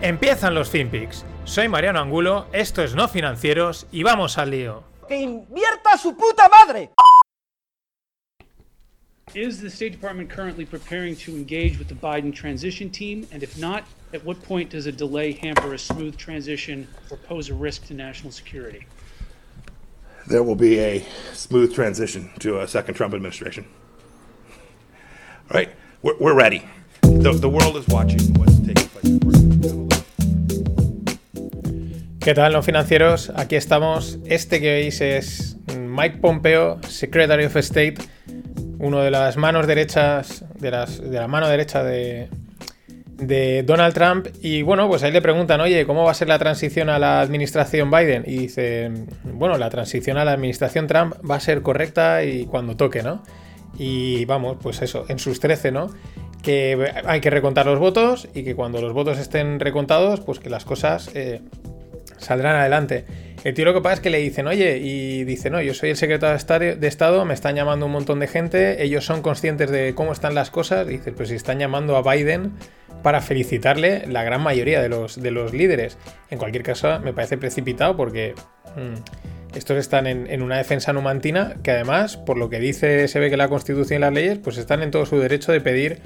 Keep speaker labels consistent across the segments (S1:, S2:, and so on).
S1: Empiezan los FinPix. Soy Mariano Angulo, esto es No Financieros y vamos al lío.
S2: ¡Que invierta su puta madre!
S3: Is the State Department currently preparing to engage with the Biden transition team? And if not, at what point does a delay hamper a smooth transition or pose a risk to national security?
S4: There will be a smooth transition to a second Trump administration. All right, we're, we're ready. The, the world is watching
S1: ¿Qué tal, no financieros? Aquí estamos. Este que veis es Mike Pompeo, Secretary of State, uno de las manos derechas, de, la mano derecha de, de Donald Trump. Y bueno, pues ahí le preguntan, oye, ¿cómo va a ser la transición a la administración Biden? Y dice, bueno, la transición a la administración Trump va a ser correcta y cuando toque, ¿no? Y vamos, pues eso, en sus 13, ¿no? Que hay que recontar los votos y que cuando los votos estén recontados, pues que las cosas eh, saldrán adelante. El tío lo que pasa es que le dicen, oye, y dice, no, yo soy el secretario de Estado, me están llamando un montón de gente, ellos son conscientes de cómo están las cosas, dice, pues si están llamando a Biden para felicitarle la gran mayoría de los, de los líderes. En cualquier caso, me parece precipitado porque mm, estos están en, en, una defensa numantina que además, por lo que dice, se ve que la Constitución y las leyes, pues están en todo su derecho de pedir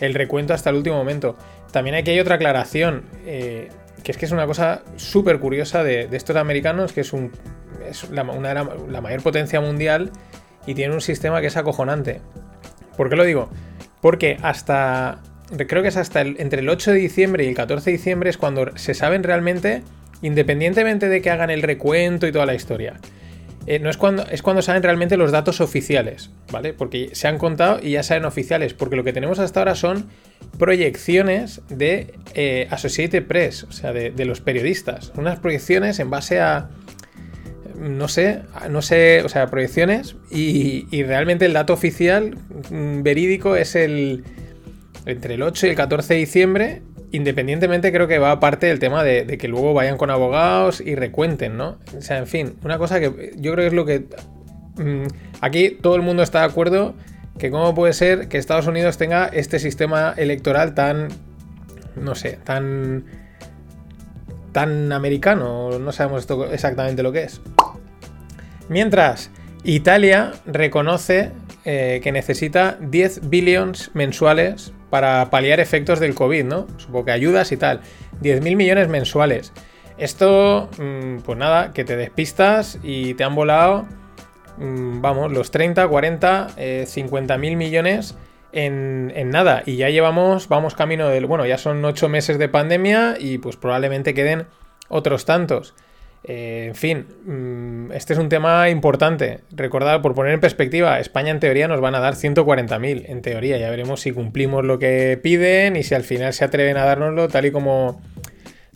S1: el recuento hasta el último momento. También aquí hay otra aclaración. Eh, que es que es una cosa súper curiosa de, estos americanos, que es, un, es la, una, la mayor potencia mundial y tiene un sistema que es acojonante. ¿Por qué lo digo? Porque hasta, creo que es hasta entre el 8 de diciembre y el 14 de diciembre es cuando se saben realmente, independientemente de que hagan el recuento y toda la historia. Eh, no es cuando, es cuando saben realmente los datos oficiales, ¿vale? Porque se han contado y ya saben oficiales, porque lo que tenemos hasta ahora son proyecciones de eh, Associated Press, o sea, de, de, los periodistas. Unas proyecciones en base a. No sé, no sé, o sea, proyecciones y, y realmente el dato oficial mm, verídico es el. Entre el 8 y el 14 de diciembre, independientemente creo que va aparte del tema de, que luego vayan con abogados y recuenten, ¿no? O sea, en fin, una cosa que yo creo que es lo que... Mmm, aquí todo el mundo está de acuerdo que cómo puede ser que Estados Unidos tenga este sistema electoral tan, no sé, tan, tan americano, no sabemos exactamente lo que es. Mientras, Italia reconoce eh, que necesita 10 billions mensuales para paliar efectos del COVID, ¿no? Supongo que ayudas y tal. 10.000 millones mensuales. Esto, mmm, pues nada, que te despistas y te han volado Mm, vamos, los 30, 40, eh, 50 mil millones en, en, nada. Y ya llevamos, vamos camino del, bueno, ya son 8 meses de pandemia y pues probablemente queden otros tantos. Eh, en fin, mmm, este es un tema importante. Recordad, por poner en perspectiva, España en teoría nos van a dar 140.000, en teoría. Ya veremos si cumplimos lo que piden y si al final se atreven a dárnoslo tal y como...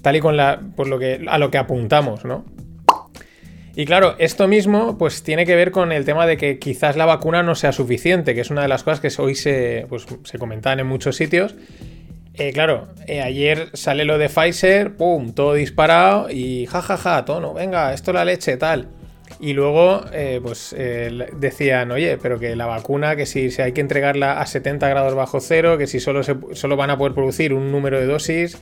S1: Tal y con la... Por lo que, a lo que apuntamos, ¿no? Y claro, esto mismo pues tiene que ver con el tema de que quizás la vacuna no sea suficiente, que es una de las cosas que hoy se, pues, se comentaban en muchos sitios. Eh, claro, eh, ayer sale lo de Pfizer, pum, todo disparado y jajaja, ja, ja, tono, venga, esto la leche, tal. Y luego, eh, pues eh, decían, oye, pero que la vacuna, que si, si, hay que entregarla a 70 grados bajo cero, que si solo, solo van a poder producir un número de dosis,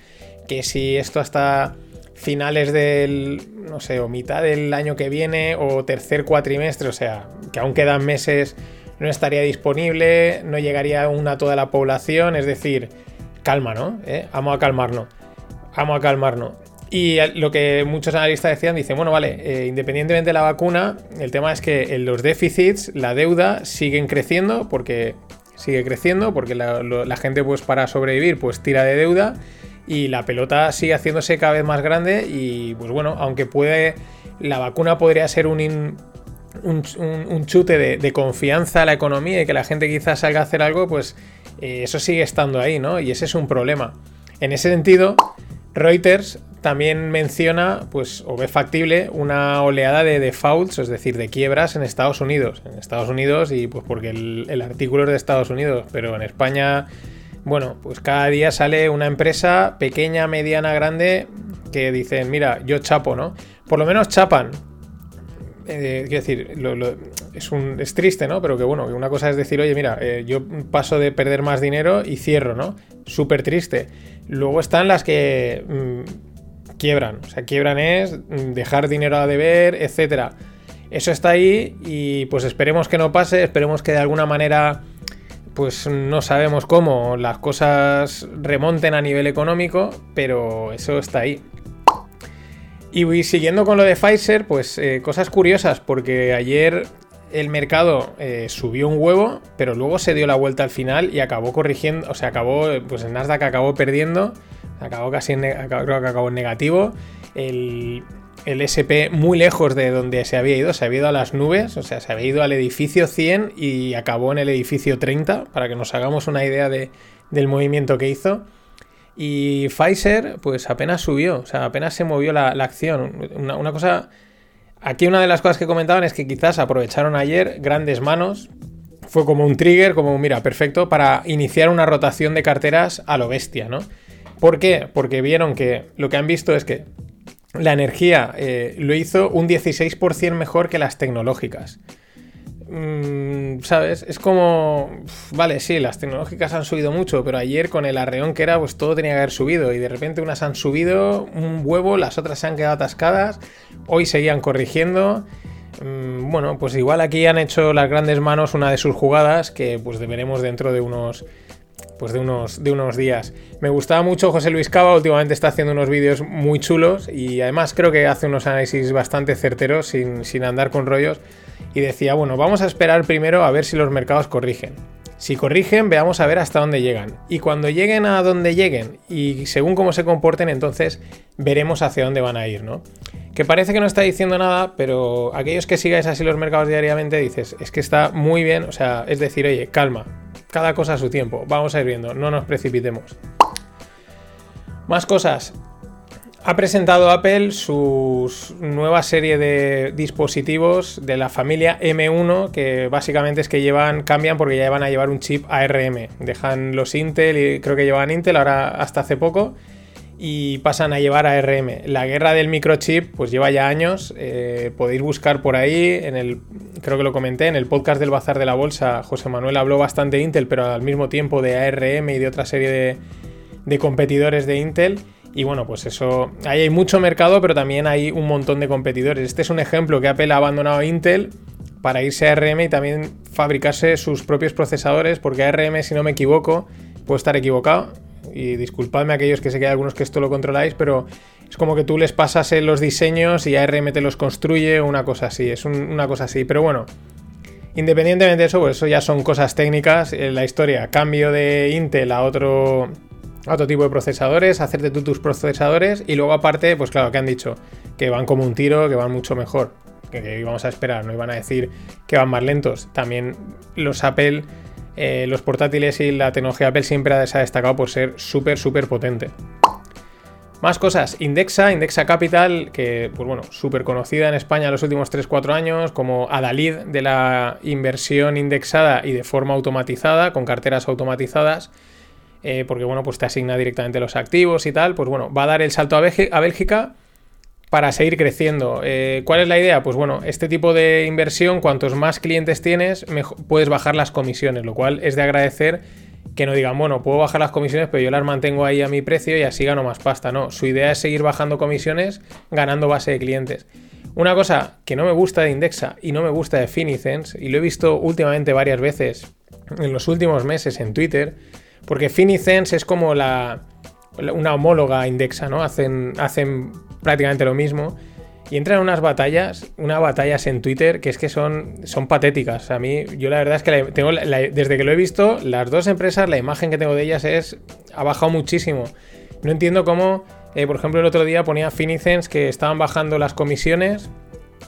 S1: que si esto hasta finales del, no sé, o mitad del año que viene o tercer cuatrimestre, o sea, que aún quedan meses, no estaría disponible, no llegaría aún a toda la población, es decir, calma, ¿no? ¿Eh? Vamos a calmarnos, vamos a calmarnos. Y lo que muchos analistas decían, dicen, bueno, vale, eh, independientemente de la vacuna, el tema es que los déficits, la deuda, siguen creciendo porque sigue creciendo, porque la, gente pues para sobrevivir pues tira de deuda y la pelota sigue haciéndose cada vez más grande y pues bueno, aunque puede, la vacuna podría ser un, un, un, chute de, confianza a la economía y que la gente quizás salga a hacer algo, pues eh, eso sigue estando ahí, ¿no? Y ese es un problema. En ese sentido, Reuters también menciona, pues, o ve factible una oleada de defaults, es decir, de quiebras en Estados Unidos. En Estados Unidos, y pues porque el, artículo es de Estados Unidos, pero en España, bueno, pues cada día sale una empresa pequeña, mediana, grande, que dicen, mira, yo chapo, ¿no? Por lo menos chapan. Eh, quiero decir, lo- es, un, es triste, ¿no? Pero que bueno, una cosa es decir, oye, mira, eh, yo paso de perder más dinero y cierro, ¿no? Súper triste. Luego están las que mm, quiebran. O sea, quiebran es mm, dejar dinero a deber, etcétera. Eso está ahí y pues esperemos que no pase, esperemos que de alguna manera pues no sabemos cómo las cosas remonten a nivel económico, pero eso está ahí. Y siguiendo con lo de Pfizer, pues eh, cosas curiosas, porque ayer el mercado eh, subió un huevo, pero luego se dio la vuelta al final y acabó corrigiendo, o sea, acabó, eh, pues el Nasdaq acabó perdiendo, acabó casi, en creo que acabó en negativo, el, SP muy lejos de donde se había ido, se había ido a las nubes, o sea, se había ido al edificio 100 y acabó en el edificio 30, para que nos hagamos una idea de- del movimiento que hizo. Y Pfizer, pues apenas subió, o sea, apenas se movió la, acción. Una cosa. Aquí una de las cosas que comentaban es que quizás aprovecharon ayer grandes manos. Fue como un trigger, como mira, perfecto, para iniciar una rotación de carteras a lo bestia, ¿no? ¿Por qué? Porque vieron que lo que han visto es que la energía eh, lo hizo un 16% mejor que las tecnológicas. Mm, ¿Sabes? Es como. Vale, sí, las tecnológicas han subido mucho, pero ayer con el arreón que era, pues todo tenía que haber subido. Y de repente unas han subido un huevo, las otras se han quedado atascadas. Hoy seguían corrigiendo. Mm, Bueno, pues igual aquí han hecho las grandes manos una de sus jugadas que pues veremos dentro de unos. Pues de unos, de unos días. Me gustaba mucho José Luis Cava, últimamente está haciendo unos vídeos muy chulos y además creo que hace unos análisis bastante certeros sin, sin andar con rollos y decía, bueno, vamos a esperar primero a ver si los mercados corrigen. Si corrigen, veamos a ver hasta dónde llegan. Y cuando lleguen a donde lleguen y según cómo se comporten, entonces veremos hacia dónde van a ir, ¿no? Que parece que no está diciendo nada, pero aquellos que sigáis así los mercados diariamente dices, es que está muy bien, o sea, es decir, oye, calma, cada cosa a su tiempo, vamos a ir viendo, no nos precipitemos. Más cosas. Ha presentado Apple su nueva serie de dispositivos de la familia M1 que básicamente es que llevan cambian porque ya van a llevar un chip ARM. Dejan los Intel y creo que llevaban Intel ahora hasta hace poco y pasan a llevar ARM. La guerra del microchip pues lleva ya años. eh, podéis buscar por ahí en el creo que lo comenté en el podcast del Bazar de la Bolsa. José Manuel habló bastante de Intel pero al mismo tiempo de ARM y de otra serie de, de competidores de Intel. Y bueno, pues eso, ahí hay mucho mercado, pero también hay un montón de competidores. Este es un ejemplo que Apple ha abandonado Intel para irse a ARM y también fabricarse sus propios procesadores, porque ARM, si no me equivoco, puedo estar equivocado, y disculpadme a aquellos que sé que hay algunos que esto lo controláis, pero es como que tú les pasas eh, los diseños y ARM te los construye, una cosa así, es un- una cosa así, pero bueno. Independientemente de eso, pues eso ya son cosas técnicas. En la historia, cambio de Intel a otro, otro tipo de procesadores, hacerte tú tus procesadores y luego aparte, pues claro, que han dicho que van como un tiro, que van mucho mejor. Que, que íbamos a esperar, no iban a decir que van más lentos. También los Apple, eh, los portátiles y la tecnología Apple siempre se ha destacado por ser súper, súper potente. Más cosas, Indexa, Indexa Capital, que pues bueno, súper conocida en España los últimos 3-4 años como Adalid de la inversión indexada y de forma automatizada, con carteras automatizadas, eh, porque bueno, pues te asigna directamente los activos y tal, pues bueno, va a dar el salto a, Bélgi- a Bélgica para seguir creciendo. Eh, ¿Cuál es la idea? Pues bueno, este tipo de inversión, cuantos más clientes tienes, mejo- puedes bajar las comisiones, lo cual es de agradecer que no digan, bueno, puedo bajar las comisiones, pero yo las mantengo ahí a mi precio y así gano más pasta. No, su idea es seguir bajando comisiones, ganando base de clientes. Una cosa que no me gusta de Indexa y no me gusta de Finicens, y lo he visto últimamente varias veces en los últimos meses en Twitter, porque Finicens es como la, una homóloga Indexa, ¿no? Hacen, hacen prácticamente lo mismo. Y entran en unas batallas, unas batallas en Twitter que es que son, son patéticas. A mí, yo la verdad es que tengo desde que lo he visto, las dos empresas, la imagen que tengo de ellas es. ha bajado muchísimo. No entiendo cómo, eh, por ejemplo, el otro día ponía Finicens que estaban bajando las comisiones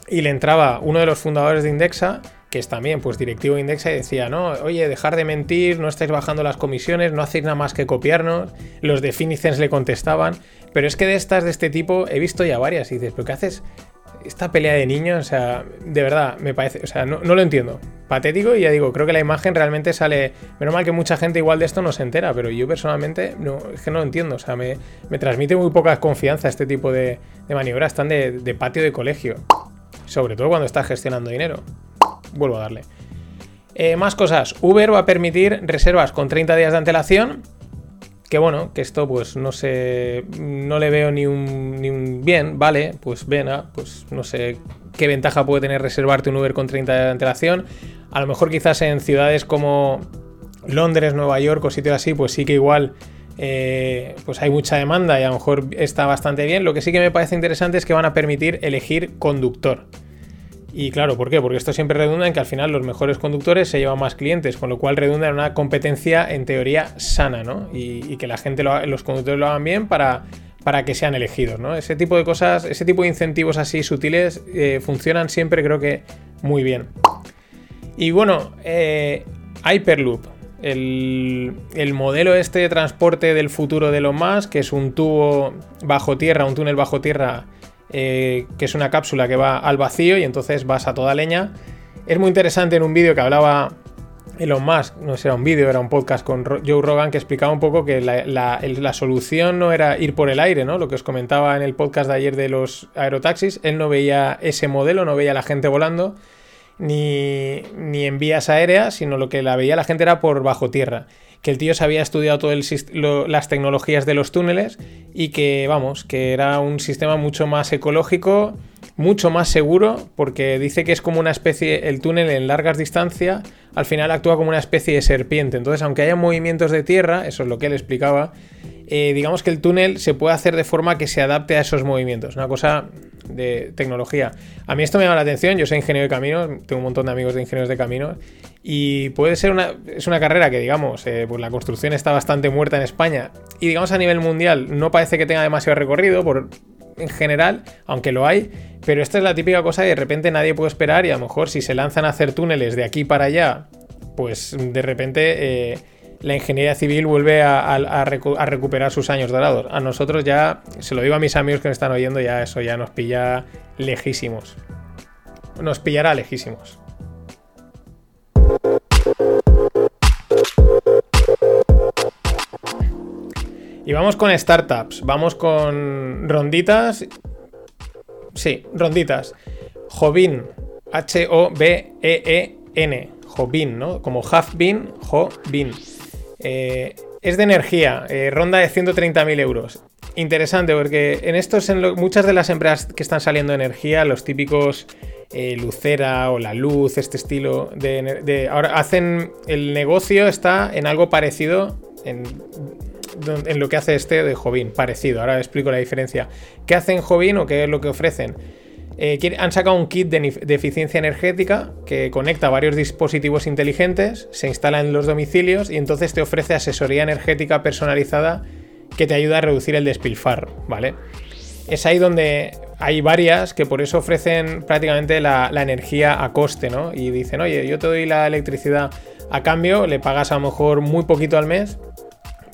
S1: y le entraba uno de los fundadores de Indexa que es también pues directivo de Indexa decía, no, oye, dejar de mentir, no estáis bajando las comisiones, no hacéis nada más que copiarnos. Los de Finicens le contestaban, pero es que de estas de este tipo he visto ya varias y dices, pero ¿qué haces? Esta pelea de niños, o sea, de verdad, me parece, o sea, no, no, lo entiendo. Patético y ya digo, creo que la imagen realmente sale, menos mal que mucha gente igual de esto no se entera, pero yo personalmente no, es que no lo entiendo, o sea, me, me transmite muy poca confianza este tipo de, maniobras, están de, de patio de colegio, sobre todo cuando estás gestionando dinero vuelvo a darle. Eh, más cosas. Uber va a permitir reservas con 30 días de antelación. Que bueno, que esto pues no sé, no le veo ni un, ni un bien, vale, pues venga, pues no sé qué ventaja puede tener reservarte un Uber con 30 días de antelación. A lo mejor quizás en ciudades como Londres, Nueva York o sitios así, pues sí que igual eh, pues hay mucha demanda y a lo mejor está bastante bien. Lo que sí que me parece interesante es que van a permitir elegir conductor. Y claro, ¿por qué? Porque esto siempre redunda en que al final los mejores conductores se llevan más clientes, con lo cual redunda en una competencia en teoría sana, ¿no? Y, que la gente, los conductores lo hagan bien para, para que sean elegidos, ¿no? Ese tipo de cosas, ese tipo de incentivos así sutiles eh, funcionan siempre, creo que muy bien. Y bueno, eh, Hyperloop, el, el, modelo este de transporte del futuro de lo más, que es un tubo bajo tierra, un túnel bajo tierra eh, que es una cápsula que va al vacío y entonces vas a toda leña. Es muy interesante en un vídeo que hablaba Elon Musk, no era un vídeo, era un podcast con Joe Rogan que explicaba un poco que la, solución no era ir por el aire, ¿no? Lo que os comentaba en el podcast de ayer de los aerotaxis, él no veía ese modelo, no veía a la gente volando, ni, ni en vías aéreas, sino lo que la veía la gente era por bajo tierra que el tío se había estudiado todas las tecnologías de los túneles y que, vamos, que era un sistema mucho más ecológico, mucho más seguro, porque dice que es como una especie, el túnel en largas distancias, al final actúa como una especie de serpiente. Entonces, aunque haya movimientos de tierra, eso es lo que él explicaba, eh, digamos que el túnel se puede hacer de forma que se adapte a esos movimientos. Una cosa de tecnología. A mí esto me llama la atención, yo soy ingeniero de caminos, tengo un montón de amigos de ingenieros de caminos, y puede ser una, es una carrera que, digamos, eh, pues la construcción está bastante muerta en España, y digamos a nivel mundial no parece que tenga demasiado recorrido por, en general, aunque lo hay, pero esta es la típica cosa que de repente nadie puede esperar y a lo mejor si se lanzan a hacer túneles de aquí para allá, pues de repente... Eh, la ingeniería civil vuelve a, recuperar sus años dorados. A nosotros ya, se lo digo a mis amigos que me están oyendo, ya eso ya nos pilla lejísimos. Nos pillará lejísimos. Vamos con startups, vamos con ronditas. Sí, ronditas. Jovin, H-O-B-E-E-N. Jovin, ¿no? Como Half Bin, Jovin. Eh, es de energía, eh, ronda de 130.000 euros. Interesante porque en estos, en muchas de las empresas que están saliendo de energía, los típicos eh, Lucera o la luz, este estilo de, Ahora hacen. El negocio está en algo parecido en, en lo que hace este de Jovin, parecido. Ahora explico la diferencia. ¿Qué hacen Jovin o qué es lo que ofrecen? Eh, han sacado un kit de, eficiencia energética que conecta varios dispositivos inteligentes, se instala en los domicilios y entonces te ofrece asesoría energética personalizada que te ayuda a reducir el despilfarro, ¿vale? Es ahí donde hay varias que por eso ofrecen prácticamente la, la, energía a coste, ¿no? Y dicen, oye, yo te doy la electricidad a cambio, le pagas a lo mejor muy poquito al mes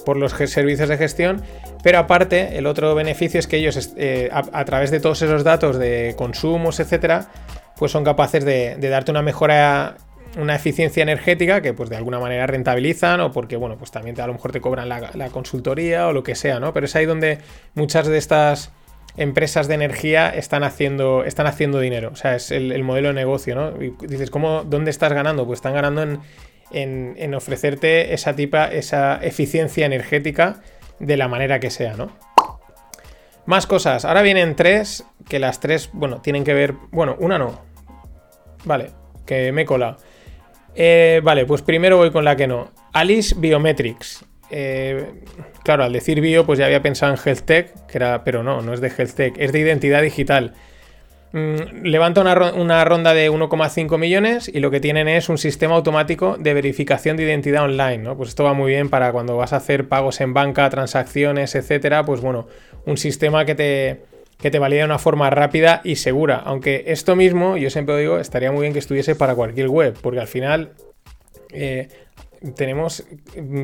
S1: por los servicios de gestión pero aparte, el otro beneficio es que ellos, eh, a, través de todos esos datos de consumos, etcétera, pues son capaces de, darte una mejora, una eficiencia energética que, pues de alguna manera rentabilizan o porque, bueno, pues también a lo mejor te cobran la, consultoría o lo que sea, ¿no? Pero es ahí donde muchas de estas empresas de energía están haciendo, están haciendo dinero. O sea, es el, modelo de negocio, ¿no? Y dices, ¿cómo, ¿dónde estás ganando? Pues están ganando en, en ofrecerte esa tipa, esa eficiencia energética de la manera que sea, ¿no? Más cosas. Ahora vienen tres, que las tres, bueno, tienen que ver... Bueno, una no. Vale, que me cola. Eh, vale, pues primero voy con la que no. Alice Biometrics. Eh, claro, al decir bio, pues ya había pensado en Health Tech, que era, pero no, no es de Health Tech, es de identidad digital. Mm, levanta una, ronda de 1,5 millones y lo que tienen es un sistema automático de verificación de identidad online, ¿no? Pues esto va muy bien para cuando vas a hacer pagos en banca, transacciones, etcétera, pues bueno, un sistema que te, que te de una forma rápida y segura. Aunque esto mismo, yo siempre digo, estaría muy bien que estuviese para cualquier web, porque al final eh, tenemos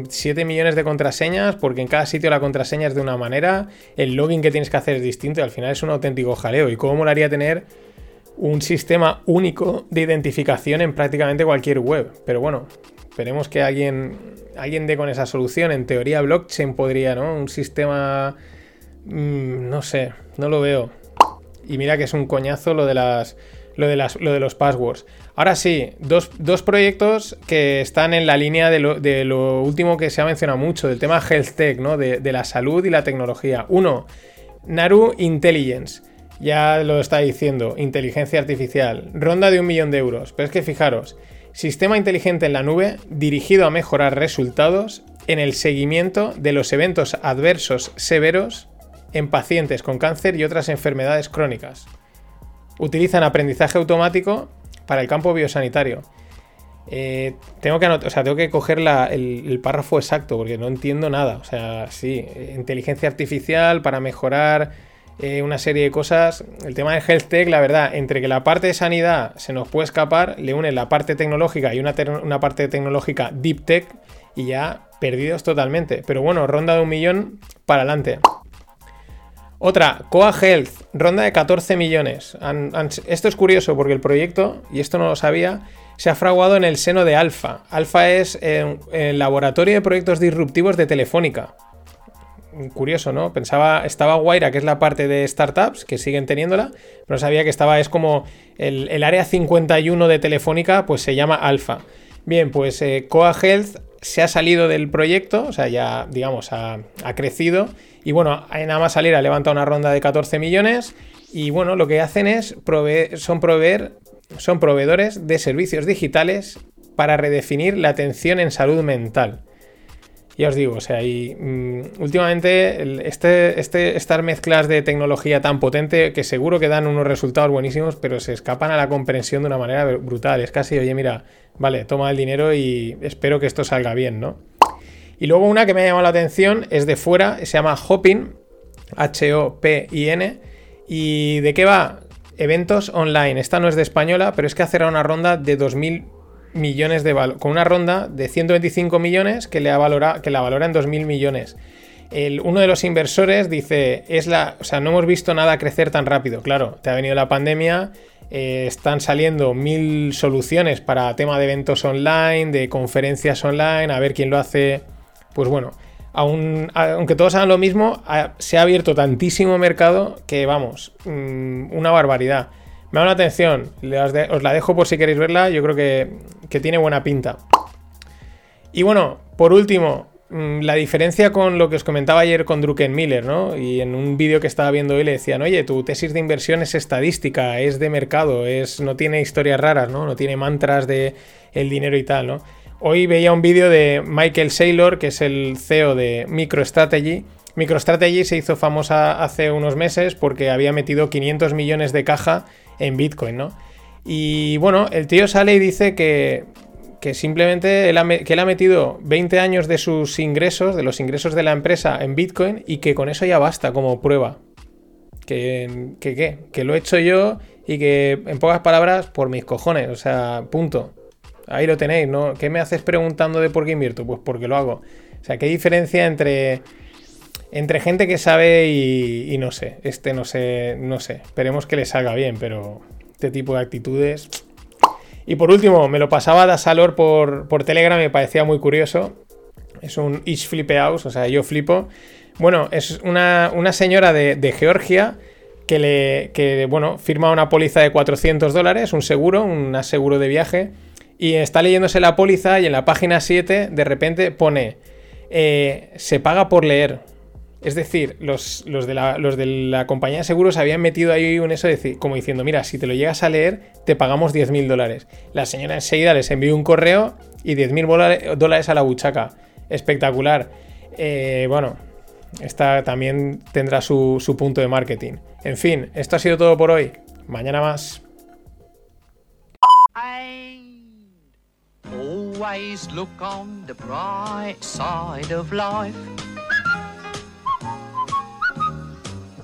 S1: 7 millones de contraseñas, porque en cada sitio la contraseña es de una manera, el login que tienes que hacer es distinto y al final es un auténtico jaleo. ¿Y cómo molaría tener un sistema único de identificación en prácticamente cualquier web? Pero bueno, esperemos que alguien, alguien dé con esa solución. En teoría, blockchain podría, ¿no? Un sistema Mm, no sé, no lo veo. Y mira que es un coñazo lo de las. Lo de, las, lo de los passwords. Ahora sí, dos, proyectos que están en la línea de lo, último que se ha mencionado mucho, del tema health tech, ¿no? De, de, la salud y la tecnología. Uno, Naru Intelligence. Ya lo está diciendo, inteligencia artificial. Ronda de un millón de euros. Pero es que fijaros, sistema inteligente en la nube dirigido a mejorar resultados en el seguimiento de los eventos adversos severos en pacientes con cáncer y otras enfermedades crónicas. Utilizan aprendizaje automático para el campo biosanitario. Eh, tengo, que o sea, tengo que coger el, párrafo exacto porque no entiendo nada. O sea, sí, inteligencia artificial para mejorar eh, una serie de cosas. El tema de Health Tech, la verdad, entre que la parte de sanidad se nos puede escapar, le une la parte tecnológica y una parte tecnológica Deep Tech y ya perdidos totalmente. Pero bueno, ronda de un millón para adelante. Otra, Coa Health, ronda de 14 millones. esto es curioso porque el proyecto, y esto no lo sabía, se ha fraguado en el seno de Alfa. Alfa es eh, el laboratorio de proyectos disruptivos de Telefónica. Curioso, ¿no? Pensaba, estaba Guaira, que es la parte de startups, que siguen teniéndola, pero sabía que estaba, es como el, área 51 de Telefónica, pues se llama Alfa. Bien, pues eh, Coa Health se ha salido del proyecto, o sea, ya, digamos, ha, crecido. Y bueno, nada más salir ha levantado una ronda de 14 millones. Y bueno, lo que hacen es son proveer, son proveedores de servicios digitales para redefinir la atención en salud mental. Ya os digo, o sea, y mm, últimamente este, este, estas mezclas de tecnología tan potente que seguro que dan unos resultados buenísimos, pero se escapan a la comprensión de una manera brutal. Es casi, oye, mira, vale, toma el dinero y espero que esto salga bien, ¿no? Y luego una que me ha llamado la atención es de fuera, se llama Hopin, H-O-P-I-N. ¿Y de qué va? Eventos online. Esta no es de española, pero es que ha cerrado una ronda de 2.000 millones de valor, con una ronda de 125 millones que, le ha valora, que la valora en 2.000 millones. El, uno de los inversores dice, es la, o sea, no hemos visto nada crecer tan rápido. Claro, te ha venido la pandemia, eh, están saliendo mil soluciones para tema de eventos online, de conferencias online, a ver quién lo hace. Pues bueno, aunque todos hagan lo mismo, se ha abierto tantísimo mercado que vamos, mm, una barbaridad. Me da la atención, os la dejo por si queréis verla, yo creo que, tiene buena pinta. Y bueno, por último, mm, la diferencia con lo que os comentaba ayer con Druckenmiller, ¿no? Y en un vídeo que estaba viendo hoy le decían, oye, tu tesis de inversión es estadística, es de mercado, es, no tiene historias raras, ¿no? No tiene mantras de el dinero y tal, ¿no? Hoy veía un vídeo de Michael Saylor, que es el CEO de MicroStrategy. MicroStrategy se hizo famosa hace unos meses porque había metido 500 millones de caja en Bitcoin, ¿no? Y bueno, el tío sale y dice que, que simplemente él ha, que ha metido 20 años de sus ingresos, de los ingresos de la empresa en Bitcoin y que con eso ya basta como prueba. Que, que, ¿qué? que lo he hecho yo y que en pocas palabras por mis cojones, o sea, punto. Ahí lo tenéis, ¿no? ¿Qué me haces preguntando de por qué invierto? Pues porque lo hago. O sea, ¿qué diferencia entre entre gente que sabe y, no sé, este no sé, no sé, esperemos que le salga bien, pero este tipo de actitudes... Y por último, me lo pasaba da Salor por, por Telegram, me parecía muy curioso. Es un Ish Flipe House, o sea, yo flipo. Bueno, es una, señora de, Georgia que, le, que, bueno, firma una póliza de 400 dólares, un seguro, un aseguro de viaje, y está leyéndose la póliza y en la página 7 de repente pone, eh, se paga por leer. Es decir, los, de la, compañía de seguros habían metido ahí un eso como diciendo, mira, si te lo llegas a leer, te pagamos 10.000 dólares. La señora enseguida les envió un correo y 10.000 dólares a la buchaca. Espectacular. Eh, bueno, esta también tendrá su, su punto de marketing. En fin, esto ha sido todo por hoy. Mañana más. Always.